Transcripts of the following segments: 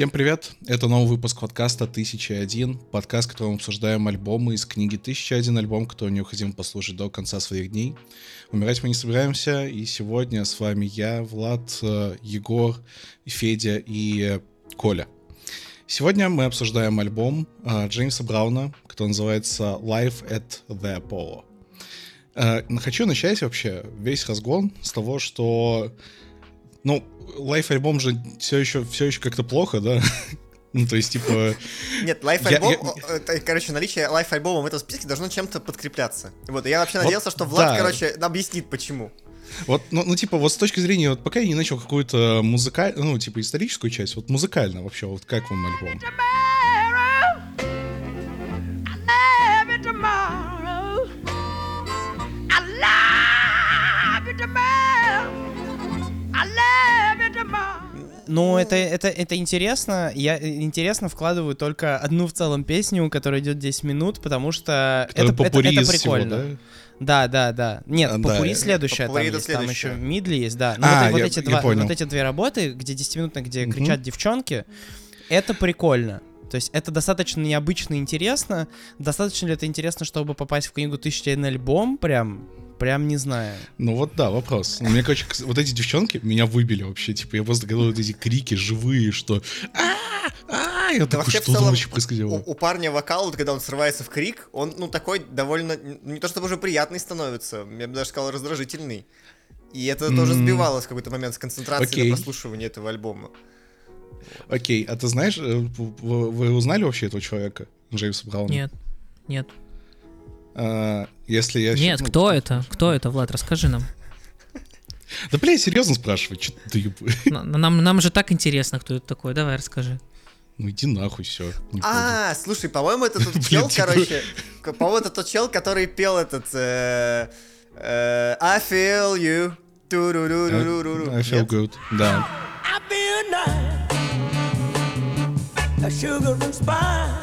Всем привет! Это новый выпуск подкаста «1001», подкаст, в котором обсуждаем альбомы из книги «1001 альбом», который необходимо послушать до конца своих дней. Умирать мы не собираемся, и сегодня с вами я, Влад, э, Егор, Федя и Коля. Сегодня мы обсуждаем альбом э, Джеймса Брауна, который называется «Live at the Apollo». Э, хочу начать вообще весь разгон с того, что ну, лайф-альбом же все еще, все еще как-то плохо, да? Ну, то есть, типа... Нет, лайф-альбом, это, короче, наличие лайф-альбома в этом списке должно чем-то подкрепляться. Вот, я вообще вот, надеялся, что Влад, да. короче, объяснит, почему. Вот, ну, ну, типа, вот с точки зрения, вот пока я не начал какую-то музыкальную, ну, типа, историческую часть, вот музыкально вообще, вот как вам альбом? Ну, это, это, это интересно. Я интересно вкладываю только одну в целом песню, которая идет 10 минут, потому что это, это, это, это прикольно. Всего, да? Да, да, да. Нет, а, попури да, следующая, попури там, есть, там еще мидли есть, да. Но а, вот, я, вот, эти два, вот эти две работы, где 10-минутно, где угу. кричат девчонки, это прикольно. То есть это достаточно необычно и интересно. Достаточно ли это интересно, чтобы попасть в книгу «Тысяча один альбом»? Прям прям не знаю. Ну вот да, вопрос. Ну, мне, короче, вот эти девчонки меня выбили вообще. Типа, я просто говорил вот эти крики живые, что а я такой, что там вообще происходило? У, у парня вокал, вот, когда он срывается в крик, он, ну, такой довольно, не то чтобы уже приятный становится, я бы даже сказал, раздражительный. И это mm-hmm. тоже сбивало в какой-то момент с концентрацией okay. на прослушивании этого альбома. Окей, okay. а ты знаешь, э, вы, вы узнали вообще этого человека, Джеймса Брауна? Нет, нет. А, если я... Нет, ну, кто это? Кто это, Влад? Расскажи нам. Да, бля, я серьезно спрашиваю, что ты нам, нам же так интересно, кто это такой. Давай, расскажи. Ну иди нахуй, все. А, слушай, по-моему, это тот чел, типа. короче. По-моему, это тот чел, который пел этот э, э, I feel you. I feel good, да. I feel nice. A sugar and spice.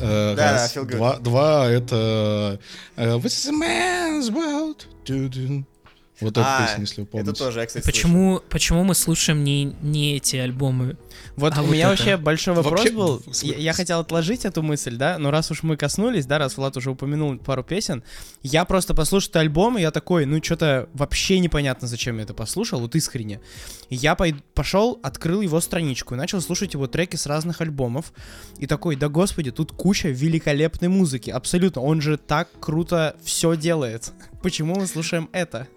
Э, да, раз. Два, два это uh, This is a man's world. Вот эту а, песню, если вы помните. Это тоже, я, кстати, почему, почему мы слушаем не, не эти альбомы? Вот а у вот меня это. вообще большой вопрос вообще, был. Я, я хотел отложить эту мысль, да, но раз уж мы коснулись, да, раз Влад уже упомянул пару песен, я просто послушал этот альбом, и я такой, ну что-то вообще непонятно, зачем я это послушал, вот искренне. И я пошел, открыл его страничку и начал слушать его треки с разных альбомов. И такой, да господи, тут куча великолепной музыки, абсолютно. Он же так круто все делает. Почему мы слушаем это?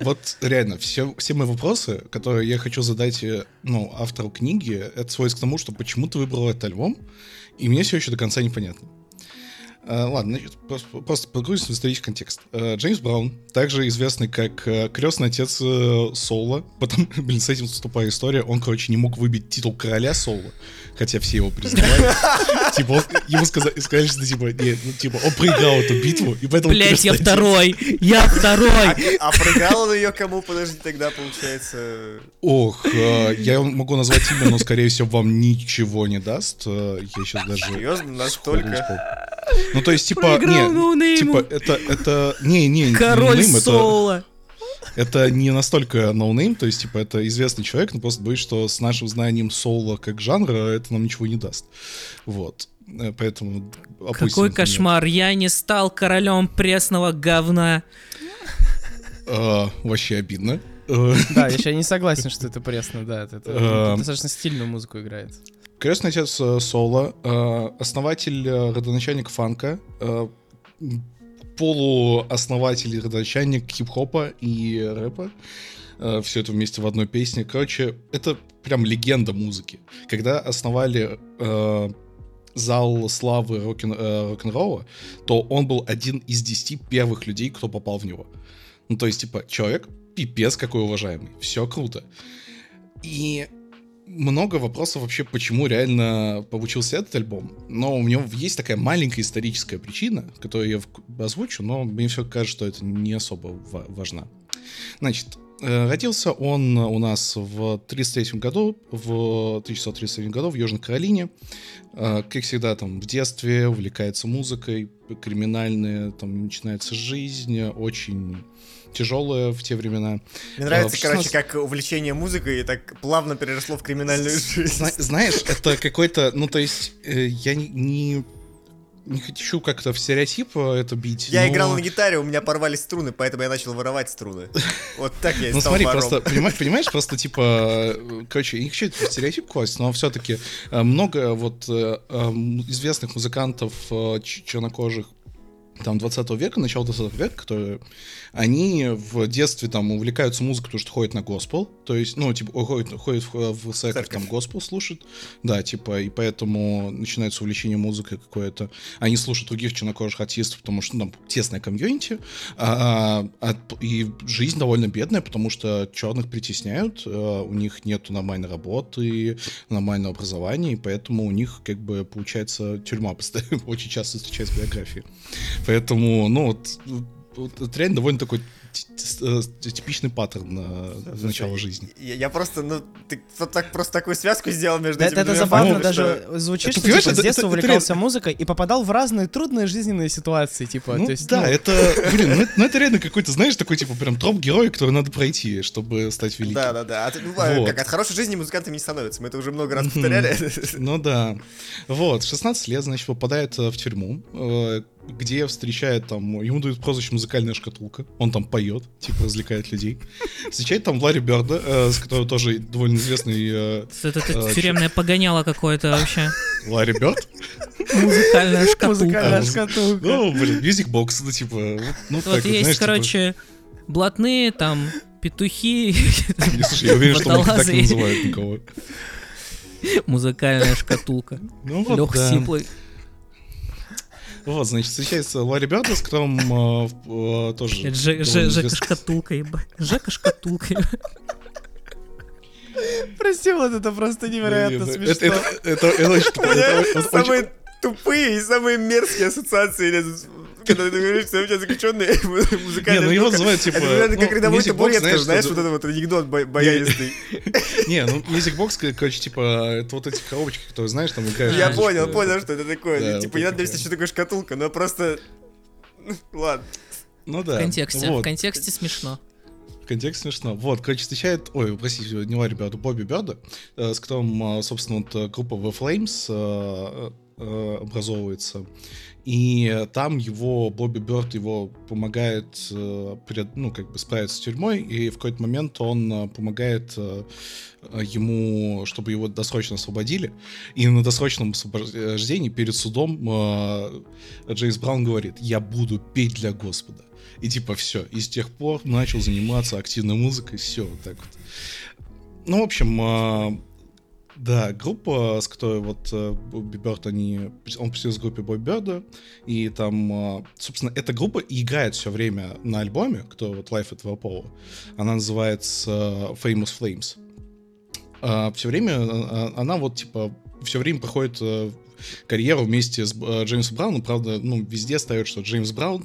Вот реально, все, все мои вопросы, которые я хочу задать э, ну, автору книги, это сводится к тому, что почему ты выбрал этот альбом, и мне все еще до конца непонятно. Uh, ладно, значит, просто, просто погрузимся в исторический контекст. Uh, Джеймс Браун, также известный как uh, крестный отец Соло, потом, блин, с этим вступая история, он, короче, не мог выбить титул короля Соло, хотя все его признавали. Типа, ему сказали, что, типа, нет, ну, типа, он проиграл эту битву, и поэтому... Блять, я второй! Я второй! А, а проиграл он ее кому, подожди, тогда, получается... Ох, я могу назвать имя, но, скорее всего, вам ничего не даст. Я сейчас даже... Серьезно? Настолько? Ну, то есть, типа, не, типа, это, это, не, не, Король не соула. Это не настолько no name, то есть, типа, это известный человек, но просто боюсь, что с нашим знанием соула как жанра это нам ничего не даст. Вот. Э, поэтому Какой кошмар, я не стал королем пресного говна. А, вообще обидно. Да, я еще не согласен, что это пресно, да. Это, это достаточно стильную музыку играет. Крестный отец э, Соло, э, основатель э, родоначальник фанка, полуоснователь родоначальник хип-хопа и рэпа. Все это вместе в одной песне. Короче, это прям легенда музыки. Когда основали зал славы рок-н-ролла, то он был один из десяти первых людей, кто попал в него. Ну, то есть, типа, человек пипец какой уважаемый. Все круто. И много вопросов вообще, почему реально получился этот альбом. Но у него есть такая маленькая историческая причина, которую я озвучу, но мне все кажется, что это не особо важна. Значит, родился он у нас в 33 году, в 1933 году в Южной Каролине. Э, как всегда, там в детстве увлекается музыкой, криминальная, там начинается жизнь, очень тяжелая в те времена. Мне нравится, 16... короче, как увлечение музыкой так плавно переросло в криминальную жизнь. Знаешь, это какой-то, ну то есть, я не не хочу как-то в стереотип э, это бить. Я но... играл на гитаре, у меня порвались струны, поэтому я начал воровать струны. Вот так я и Ну смотри, просто, понимаешь, просто типа, э, короче, я не хочу в стереотип класть, но все-таки э, много вот известных музыкантов чернокожих там 20 века, начало 20 века, которые они в детстве там увлекаются музыкой, потому что ходят на госпел, то есть, ну, типа, ходят, ходят в, в церковь, там госпел слушают, да, типа, и поэтому начинается увлечение музыкой какое-то. Они слушают других чернокожих артистов, потому что ну, там тесная комьюнити, а, а, и жизнь довольно бедная, потому что черных притесняют, а, у них нет нормальной работы, нормального образования, и поэтому у них, как бы, получается, тюрьма постоянно, очень часто встречается в биографии. Поэтому, ну, вот, вот, это реально довольно такой типичный паттерн на начало жизни. Я, я просто, ну, ты так просто такую связку сделал между да, этими Это забавно даже что... звучит, что типа, с детства увлекался музыкой и попадал в разные трудные жизненные ситуации, типа, ну, то есть, да, ну... это, блин, ну, ну это реально какой-то, знаешь, такой, типа, прям троп героя, который надо пройти, чтобы стать великим. Да, да, да. А, ну, вот. как от хорошей жизни музыкантами не становятся, мы это уже много раз повторяли. Ну да. Вот, 16 лет, значит, попадает э, в тюрьму, э, где встречает там, ему дают прозвище «Музыкальная шкатулка», он там поет, типа развлекает людей. Встречает там Ларри Берда, э, с которого тоже довольно известный... Э, это э, тюремное погоняло какое-то вообще. Ларри Берд? Музыкальная шкатулка. Музыкальная а, шкатулка. Ну, блин, Music Box, ну, типа... Ну, вот так, есть, знаешь, типа короче, типа... блатные, там, петухи. Слушай, я уверен, что так не называют никого. Музыкальная шкатулка. Ну, вот, Лех. Сиплый. Вот, значит, встречается Ларри Бёрда, с которым э, э, тоже... Жека шкатулка, ебать. Жека шкатулка, Прости, вот это просто невероятно смешно. Это очень... Тупые и самые мерзкие ассоциации когда ты говоришь, что вообще заключенный музыкальный... Не, ну его называют, типа... Это как ну, рядовой табуретка, знаешь, вот этот вот анекдот баянистый. Не, ну Music Box, короче, типа, это вот эти коробочки, которые, знаешь, там играешь... Я понял, понял, что это такое. Типа, не надо объяснить, что такое шкатулка, но просто... Ладно. Ну да. В контексте, в контексте смешно. В контексте смешно. Вот, короче, встречает, ой, простите, не Бёрда, Бобби Бёрда, э, с которым, э, собственно, вот э, группа The Flames образовывается. И там его, Бобби Бёрд его помогает, э, ну, как бы справиться с тюрьмой, и в какой-то момент он э, помогает э, ему, чтобы его досрочно освободили. И на досрочном освобождении перед судом Джейс Браун говорит, я буду петь для Господа. И типа все. И с тех пор начал заниматься активной музыкой, все так вот. Ну, в общем, да, группа, с которой вот э, Бобби Бёрд, они, он присоединился к группе Бобби Бёрда, и там, э, собственно, эта группа играет все время на альбоме, который вот Life at Valpola. Она называется э, Famous Flames. А все время она вот, типа, все время проходит карьеру вместе с э, Джеймсом Брауном. Правда, ну, везде ставят, что Джеймс Браун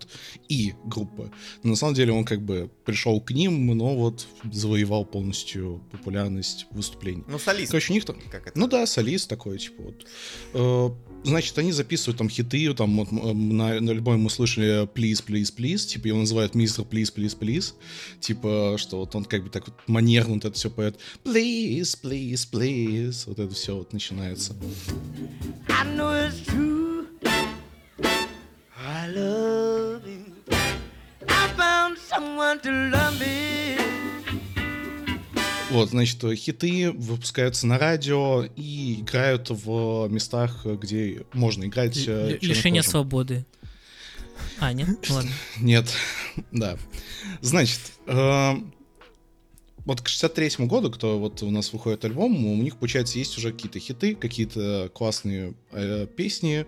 и группа. Но на самом деле он как бы пришел к ним, но вот завоевал полностью популярность выступлений. Ну, солист. Короче, у них там... Как это? Ну да, солист такой, типа вот. Значит, они записывают там хиты, там вот, на, на альбоме мы слышали Please, Please, Please, типа его называют Мистер Please, Please, Please, типа, что вот он как бы так вот манерно вот это все поет Please, Please, Please, вот это все вот начинается. I know it's Вот, значит, хиты выпускаются на радио и играют в местах, где можно играть. Л- лишение свободы. А, нет? Ладно. Нет, да. Значит, э, вот к 63-му году, кто вот у нас выходит альбом, у них, получается, есть уже какие-то хиты, какие-то классные э, песни.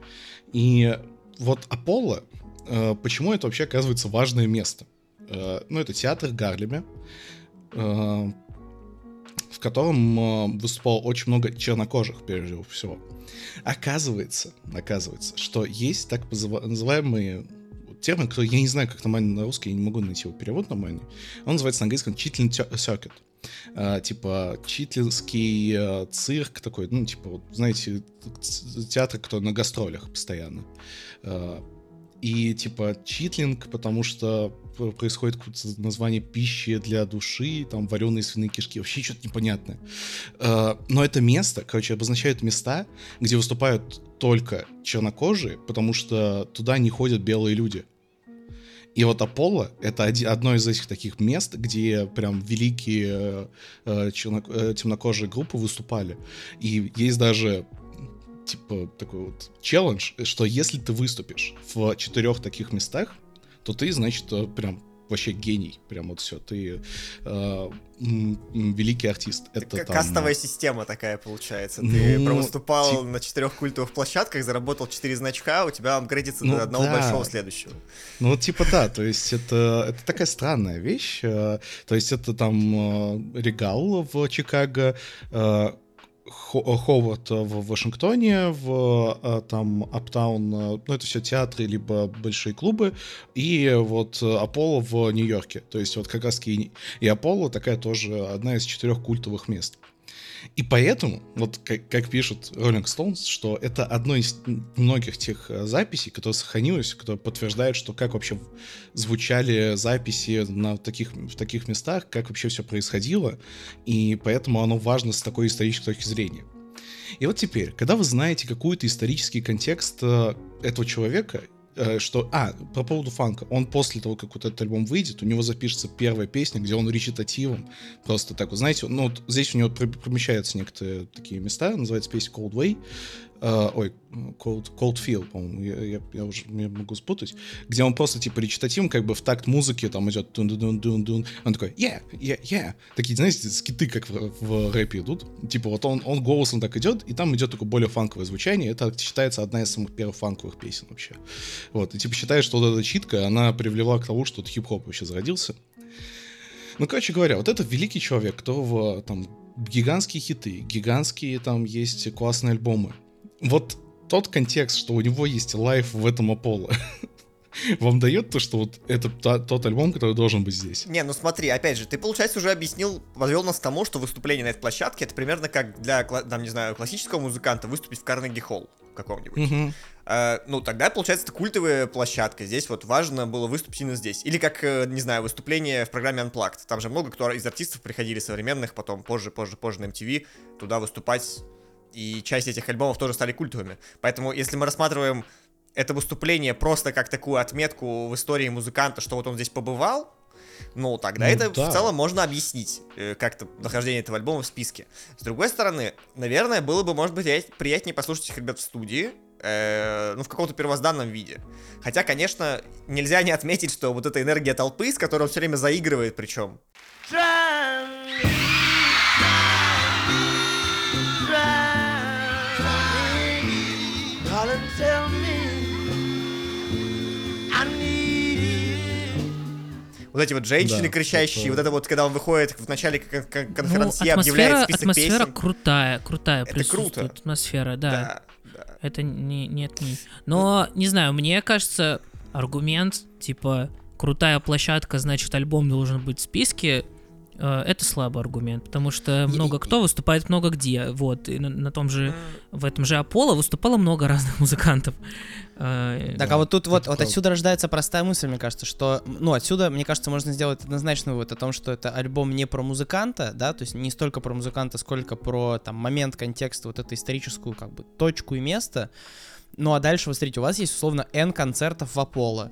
И вот Аполло, э, почему это вообще оказывается важное место? Э, ну, это театр Гарлеме, э, в котором э, выступало очень много чернокожих, прежде всего. Оказывается, оказывается, что есть так называемые термин, который я не знаю, как нормально на русский, я не могу найти его перевод нормальный. Он называется на английском читлин circuit. Uh, типа читлинский uh, цирк такой, ну, типа, знаете, театр, который на гастролях постоянно. И типа читлинг, потому что происходит название пищи для души, там вареные свиные кишки, вообще что-то непонятное. Э, но это место, короче, обозначает места, где выступают только чернокожие, потому что туда не ходят белые люди. И вот Аполло — это одно из этих таких мест, где прям великие э, э, темнокожие группы выступали. И есть даже типа такой вот челлендж, что если ты выступишь в четырех таких местах, то ты, значит, э, прям вообще гений. Прям вот все. Ты э, великий артист. Это как там... Кастовая система такая получается. Ну, Ты выступал ти... на четырех культовых площадках, заработал четыре значка, у тебя апгрейдится ну, до одного да. большого следующего. Ну, типа, да, то есть это, это такая странная вещь. Э, то есть это там э, Регал в Чикаго, Ховард в Вашингтоне, в э, там Аптаун, э, ну это все театры, либо большие клубы, и вот Аполло в Нью-Йорке. То есть вот как раз и, и Аполло такая тоже одна из четырех культовых мест. И поэтому, вот как, как пишут Rolling Stones, что это одно из многих тех э, записей, которые сохранилось, которые подтверждают, что как вообще звучали записи на таких, в таких местах, как вообще все происходило, и поэтому оно важно с такой исторической точки зрения. И вот теперь, когда вы знаете какой-то исторический контекст э, этого человека, что... А, по поводу фанка. Он после того, как вот этот альбом выйдет, у него запишется первая песня, где он речитативом. Просто так вот, знаете, ну, вот здесь у него помещаются некоторые такие места, называется песня Cold Way. Uh, ой, Cold, Cold Feel, по-моему, я, я, я уже я могу спутать, где он просто, типа, речитативом, как бы в такт музыки, там идет дун дун дун дун дун он такой, yeah, yeah, yeah, такие, знаете, скиты, как в, в рэпе идут, типа, вот он, он голосом так идет, и там идет такое более фанковое звучание, это считается одна из самых первых фанковых песен вообще, вот, и, типа, считаешь, что вот эта читка, она привела к тому, что хип-хоп вообще зародился, ну, короче говоря, вот это великий человек, кто там гигантские хиты, гигантские там есть классные альбомы, вот тот контекст, что у него есть лайф в этом Аполло, вам дает то, что вот это тот альбом, который должен быть здесь? Не, ну смотри, опять же, ты, получается, уже объяснил, подвел нас к тому, что выступление на этой площадке это примерно как для, там, не знаю, классического музыканта выступить в Карнеги Холл каком-нибудь. Угу. Uh, ну, тогда, получается, это культовая площадка. Здесь вот важно было выступить именно здесь. Или как, э, не знаю, выступление в программе Unplugged. Там же много кто из артистов приходили современных, потом позже, позже, позже на MTV туда выступать и часть этих альбомов тоже стали культовыми. Поэтому, если мы рассматриваем это выступление просто как такую отметку в истории музыканта, что вот он здесь побывал, ну, тогда ну, это да. в целом можно объяснить, э, как-то нахождение этого альбома в списке. С другой стороны, наверное, было бы, может быть, приятнее послушать их ребят в студии, э, ну, в каком-то первозданном виде. Хотя, конечно, нельзя не отметить, что вот эта энергия толпы, с которой он все время заигрывает, причем. Вот эти вот женщины да, кричащие, это... вот это вот, когда он выходит в начале конференции, ну, объявляет список атмосфера песен. крутая, крутая это круто. атмосфера, да. да, да. Это не, нет, не. Но, не знаю, мне кажется, аргумент, типа, крутая площадка, значит, альбом должен быть в списке, это слабый аргумент, потому что много кто выступает много где, вот, и на, на том же, в этом же Аполло выступало много разных музыкантов. Э, так, а вот тут вот, вот отсюда рождается простая мысль, мне кажется, что, ну, отсюда, мне кажется, можно сделать однозначный вывод о том, что это альбом не про музыканта, да, то есть не столько про музыканта, сколько про, там, момент, контекст, вот эту историческую, как бы, точку и место, ну, а дальше, вот смотрите, у вас есть, условно, N концертов в Аполло.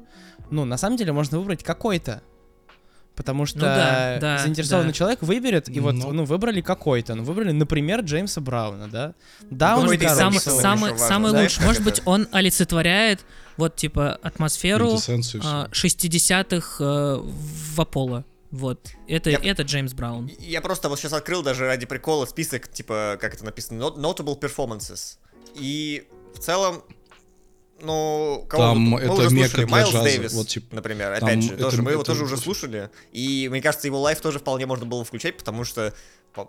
Ну, на самом деле, можно выбрать какой-то, Потому что ну, да, да, заинтересованный да. человек выберет, и вот, Но... ну, выбрали какой-то. Ну, выбрали, например, Джеймса Брауна, да? Да, он самый, самый, самый лучший. Может быть, он олицетворяет вот, типа, атмосферу 60-х а, э, в Аполло. Вот, это, я, это Джеймс Браун. Я просто вот сейчас открыл даже ради прикола список, типа, как это написано, Notable Performances. И в целом ну, кого там мы, это уже слушали, Майлз джаза. Дэвис, вот, типа, например, опять же, это, тоже, мы это, его тоже уже слушали, и мне кажется, его лайф тоже вполне можно было включать, потому что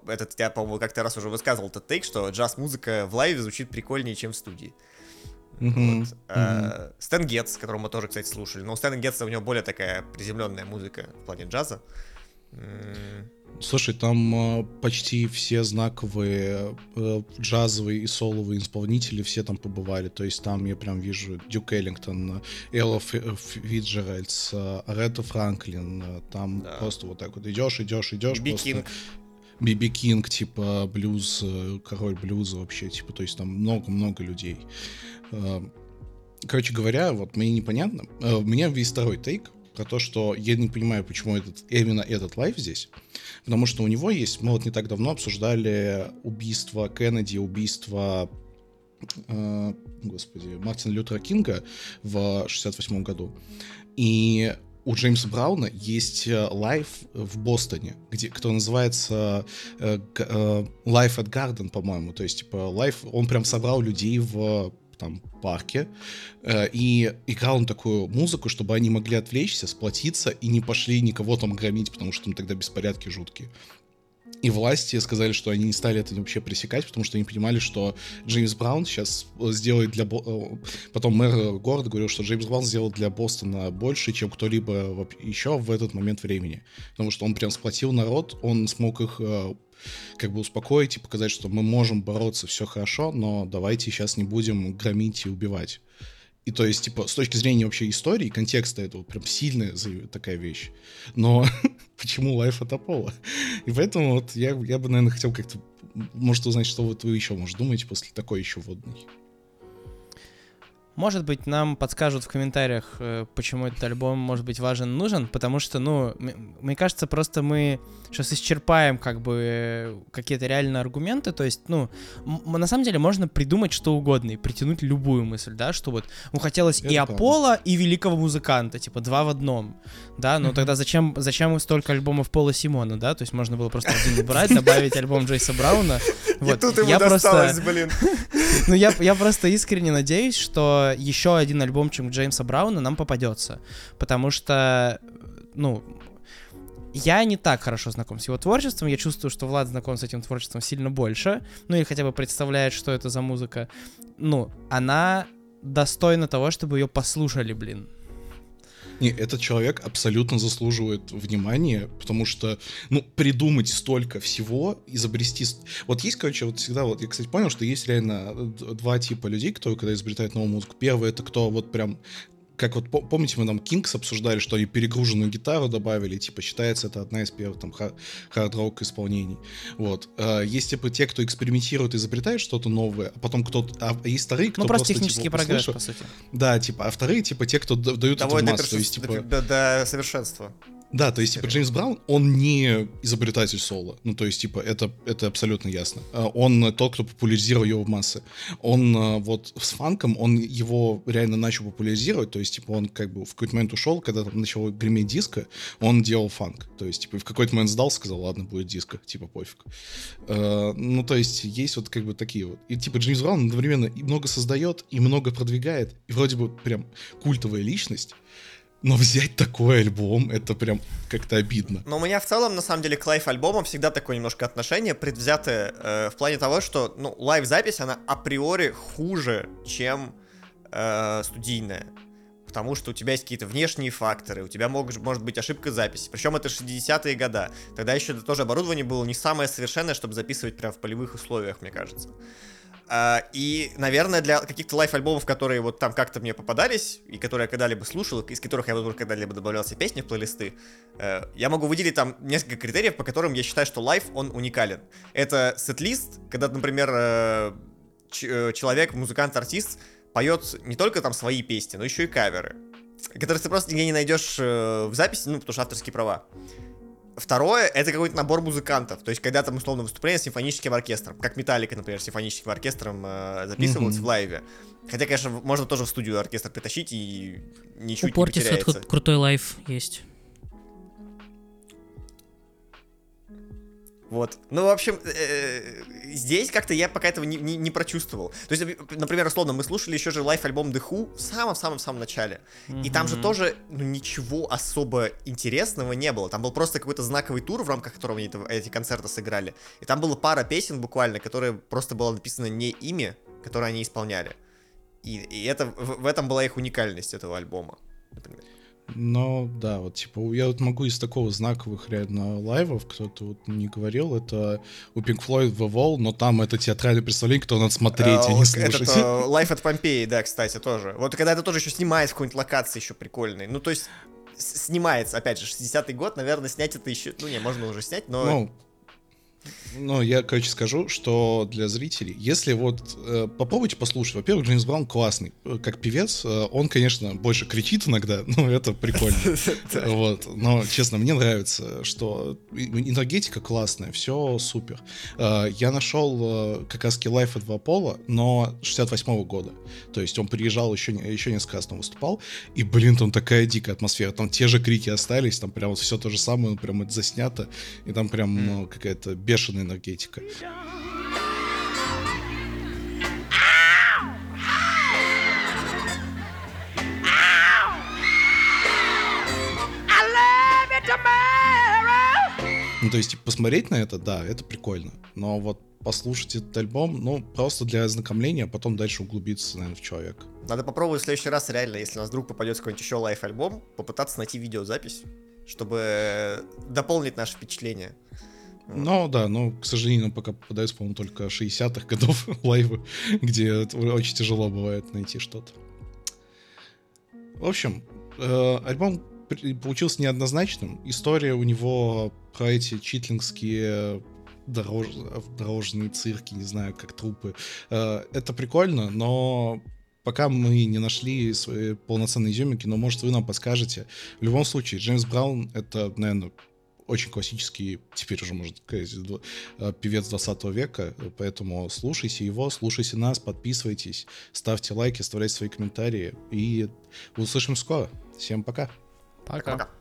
этот, я, по-моему, как-то раз уже высказывал этот тейк, что джаз-музыка в лайве звучит прикольнее, чем в студии. Mm-hmm. Вот. Mm-hmm. Стэн Гетц, которого мы тоже, кстати, слушали. Но у Стэна Гетца у него более такая приземленная музыка в плане джаза. Слушай, там э, почти все знаковые э, джазовые и соловые исполнители все там побывали. То есть там я прям вижу Дюк Эллингтон, Элла Фиджеральдс, Аретта Франклин. Там да. просто вот так вот идешь, идешь, идешь. Биби Кинг. Биби Кинг, типа блюз, король блюза вообще, типа, то есть там много-много людей. Короче говоря, вот мне непонятно. У меня весь второй тейк про то, что я не понимаю, почему этот, именно этот лайф здесь. Потому что у него есть, мы вот не так давно обсуждали убийство Кеннеди, убийство э, господи, Мартина Лютера Кинга в 68 году. И у Джеймса Брауна есть э, лайф в Бостоне, где, кто называется э, э, Life at Garden, по-моему. То есть, типа, лайф, он прям собрал людей в там парке, э, и играл он такую музыку, чтобы они могли отвлечься, сплотиться и не пошли никого там громить, потому что там тогда беспорядки жуткие. И власти сказали, что они не стали это вообще пресекать, потому что они понимали, что Джеймс Браун сейчас сделает для... Э, потом мэр города говорил, что Джеймс Браун сделал для Бостона больше, чем кто-либо еще в этот момент времени. Потому что он прям сплотил народ, он смог их э, как бы успокоить и показать, что мы можем бороться, все хорошо, но давайте сейчас не будем громить и убивать. И то есть, типа, с точки зрения вообще истории, контекста, это вот прям сильная такая вещь. Но почему лайф от Аполло? И поэтому вот я, я бы, наверное, хотел как-то, может, узнать, что вот вы еще, может, думаете после такой еще водной. Может быть, нам подскажут в комментариях, э, почему этот альбом может быть важен, нужен, потому что, ну, мне кажется, просто мы сейчас исчерпаем как бы какие-то реальные аргументы, то есть, ну, на самом деле можно придумать что угодно и притянуть любую мысль, да, что вот, ну, хотелось Это и Аполло, и великого музыканта, типа, два в одном, да, ну, тогда зачем, зачем столько альбомов Пола Симона, да, то есть можно было просто один убрать, добавить альбом Джейса Брауна, вот. И тут ему я досталось, просто... блин. Ну, я, я просто искренне надеюсь, что еще один альбомчик Джеймса Брауна нам попадется. Потому что, ну, я не так хорошо знаком с его творчеством. Я чувствую, что Влад знаком с этим творчеством сильно больше. Ну, или хотя бы представляет, что это за музыка. Ну, она достойна того, чтобы ее послушали, блин. Не, этот человек абсолютно заслуживает внимания, потому что, ну, придумать столько всего, изобрести... Вот есть, короче, вот всегда, вот я, кстати, понял, что есть реально два типа людей, кто когда изобретает новую музыку. Первый — это кто вот прям как вот помните, мы там Кингс обсуждали, что они перегруженную гитару добавили, типа считается это одна из первых там хард-рок исполнений. Вот. А, есть типа те, кто экспериментирует, изобретает что-то новое, а потом кто-то... А есть вторые, кто Ну, просто, просто технический типа, прогресс, по сути. Да, типа, а вторые, типа, те, кто дают Доводит это в массу, то есть, типа... До, до совершенства. Да, то есть, типа, Джеймс Браун, он не изобретатель соло. Ну, то есть, типа, это, это абсолютно ясно. А, он тот, кто популяризировал его в массы. Он а, вот с фанком, он его реально начал популяризировать, то есть, типа, он как бы в какой-то момент ушел, когда там начал греметь диско, он делал фанк. То есть, типа, в какой-то момент сдал, сказал, ладно, будет диско, типа, пофиг. Uh, ну, то есть, есть вот как бы такие вот. И, типа, Джеймс Браун одновременно и много создает, и много продвигает, и вроде бы прям культовая личность, но взять такой альбом, это прям как-то обидно. Но у меня в целом, на самом деле, к live-альбомам всегда такое немножко отношение предвзятое э, в плане того, что, ну, live-запись, она априори хуже, чем э, студийная. Потому что у тебя есть какие-то внешние факторы, у тебя мог, может быть ошибка записи. Причем это 60-е года. Тогда еще тоже оборудование было не самое совершенное, чтобы записывать прям в полевых условиях, мне кажется. Uh, и, наверное, для каких-то лайф-альбомов, которые вот там как-то мне попадались, и которые я когда-либо слушал, из которых я вот когда-либо добавлял себе песни в плейлисты, uh, я могу выделить там несколько критериев, по которым я считаю, что лайф, он уникален. Это сет-лист, когда, например, uh, человек, музыкант, артист поет не только там свои песни, но еще и каверы, которые ты просто нигде не найдешь в записи, ну, потому что авторские права. Второе, это какой-то набор музыкантов. То есть, когда там, условно, выступление с симфоническим оркестром. Как Металлика, например, с симфоническим оркестром э, записывалась mm-hmm. в лайве. Хотя, конечно, можно тоже в студию оркестр притащить и ничуть У не потеряется. крутой live есть. Вот. Ну, в общем, э, здесь как-то я пока этого не, не, не прочувствовал. То есть, например, условно, мы слушали еще же live-альбом The Who в самом-самом-самом начале. Mm-hmm. И там же тоже ну, ничего особо интересного не было. Там был просто какой-то знаковый тур, в рамках которого они эти концерты сыграли. И там была пара песен буквально, которые просто было написано не ими, которые они исполняли. И, и это, в, в этом была их уникальность этого альбома, например. Ну, да, вот, типа, я вот могу из такого знаковых реально live ов, кто-то вот не говорил, это у Pink Floyd The Wall, но там это театральное представление, что надо смотреть, а, а не слушать. Лайф от Помпеи, да, кстати, тоже. Вот когда это тоже еще снимается в какой-нибудь локации еще прикольной. Ну, то есть, снимается, опять же, 60-й год, наверное, снять это еще, ну, не, можно уже снять, но... Ну, ну, я, короче, скажу, что для зрителей, если вот э, попробуйте послушать, во-первых, Джеймс Браун классный, э, как певец, э, он, конечно, больше кричит иногда, но это прикольно. Вот, но, честно, мне нравится, что энергетика классная, все супер. Э, я нашел э, как раз Life от Вапола, но 68 года, то есть он приезжал еще, еще несколько раз там выступал, и, блин, там такая дикая атмосфера, там те же крики остались, там прям вот все то же самое, прям это заснято, и там прям какая-то бешеная энергетика. Ну, то есть, посмотреть на это, да, это прикольно. Но вот послушать этот альбом, ну, просто для ознакомления, а потом дальше углубиться, наверное, в человека. Надо попробовать в следующий раз, реально, если у нас вдруг попадется какой-нибудь еще лайф-альбом, попытаться найти видеозапись, чтобы дополнить наше впечатление. Ну да, но, к сожалению, пока попадаются, по-моему, только 60-х годов лайвы, где очень тяжело бывает найти что-то. В общем, э, альбом получился неоднозначным. История у него про эти читлингские дорож... дорожные цирки, не знаю, как трупы. Э, это прикольно, но пока мы не нашли свои полноценные изюминки, но, может, вы нам подскажете. В любом случае, Джеймс Браун — это, наверное, очень классический, теперь уже, можно сказать, э, певец 20 века, поэтому слушайте его, слушайте нас, подписывайтесь, ставьте лайки, оставляйте свои комментарии, и услышим скоро. Всем пока. Пока. пока.